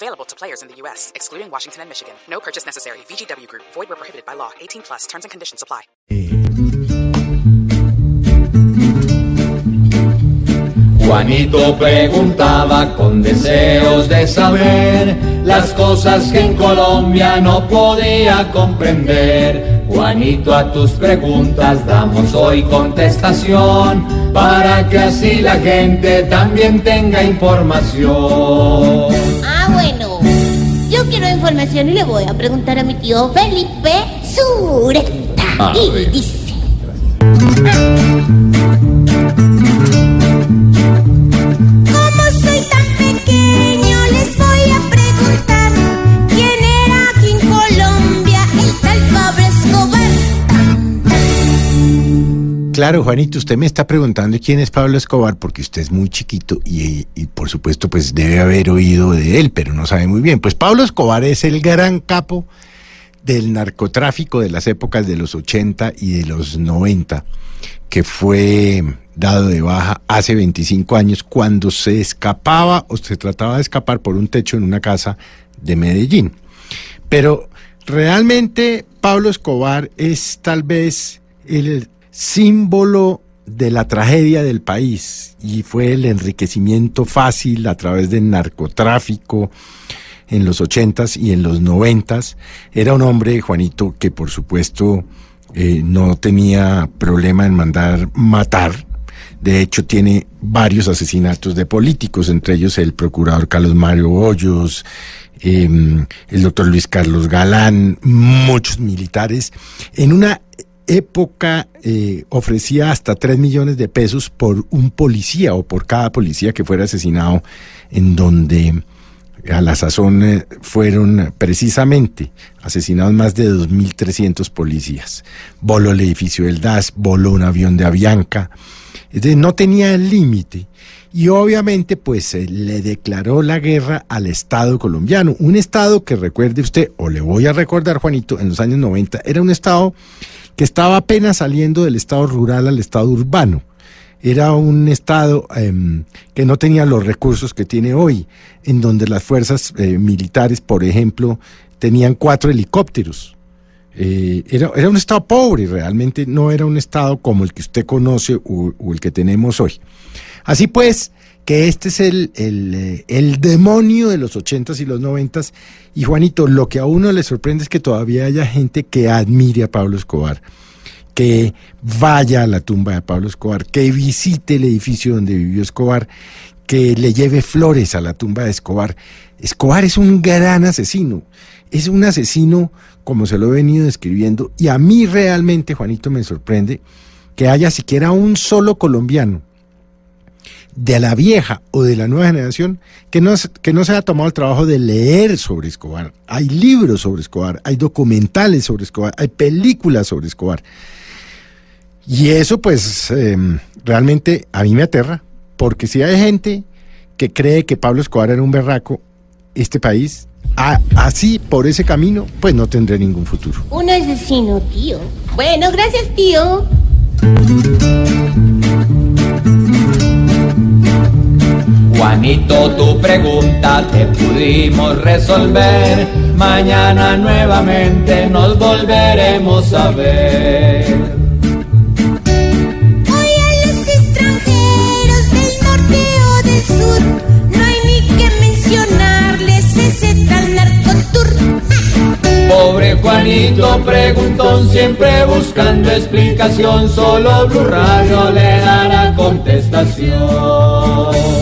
Available to players in the U.S., excluding Washington and Michigan. No purchase necessary. VGW Group. Void where prohibited by law. 18 plus. Terms and conditions apply. Juanito preguntaba con deseos de saber las cosas que en Colombia no podía comprender. Juanito, a tus preguntas damos hoy contestación para que así la gente también tenga información. Ah, quiero información y le voy a preguntar a mi tío Felipe Sureta. A y dice. Claro, Juanito, usted me está preguntando quién es Pablo Escobar porque usted es muy chiquito y, y, por supuesto pues debe haber oído de él, pero no sabe muy bien. Pues Pablo Escobar es el gran capo del narcotráfico de las épocas de los 80 y de los 90, que fue dado de baja hace 25 años cuando se escapaba o se trataba de escapar por un techo en una casa de Medellín. Pero realmente Pablo Escobar es tal vez el símbolo de la tragedia del país y fue el enriquecimiento fácil a través del narcotráfico en los ochentas y en los noventas. Era un hombre, Juanito, que por supuesto eh, no tenía problema en mandar matar. De hecho, tiene varios asesinatos de políticos, entre ellos el procurador Carlos Mario Hoyos, eh, el doctor Luis Carlos Galán, muchos militares, en una época eh, ofrecía hasta 3 millones de pesos por un policía o por cada policía que fuera asesinado, en donde a la sazón eh, fueron precisamente asesinados más de 2.300 policías. Voló el edificio del DAS, voló un avión de Avianca, es no tenía límite. Y obviamente pues eh, le declaró la guerra al Estado colombiano, un Estado que recuerde usted, o le voy a recordar Juanito, en los años 90 era un Estado que estaba apenas saliendo del Estado rural al Estado urbano era un estado eh, que no tenía los recursos que tiene hoy, en donde las fuerzas eh, militares, por ejemplo, tenían cuatro helicópteros. Eh, era, un estado pobre, realmente no era un estado como el que usted conoce o el que tenemos hoy. Así pues, que este es el, el, el demonio de los ochentas y los noventas. Y Juanito, lo que a uno le sorprende es que todavía haya gente que admire a Pablo Escobar que vaya a la tumba de Pablo Escobar, que visite el edificio donde vivió Escobar, que le lleve flores a la tumba de Escobar. Escobar es un gran asesino, es un asesino como se lo he venido describiendo, y a mí realmente, Juanito, me sorprende que haya siquiera un solo colombiano de la vieja o de la nueva generación que no, que no se haya tomado el trabajo de leer sobre Escobar. Hay libros sobre Escobar, hay documentales sobre Escobar, hay películas sobre Escobar. Y eso pues eh, realmente a mí me aterra, porque si hay gente que cree que Pablo Escobar era un berraco, este país, así por ese camino, pues no tendrá ningún futuro. Un asesino, tío. Bueno, gracias, tío. Te pudimos resolver. Mañana nuevamente nos volveremos a ver. Hoy a los extranjeros del norte o del sur no hay ni que mencionarles ese tal narcotur. Pobre Juanito preguntón, siempre buscando explicación, solo Blue Radio le dará contestación.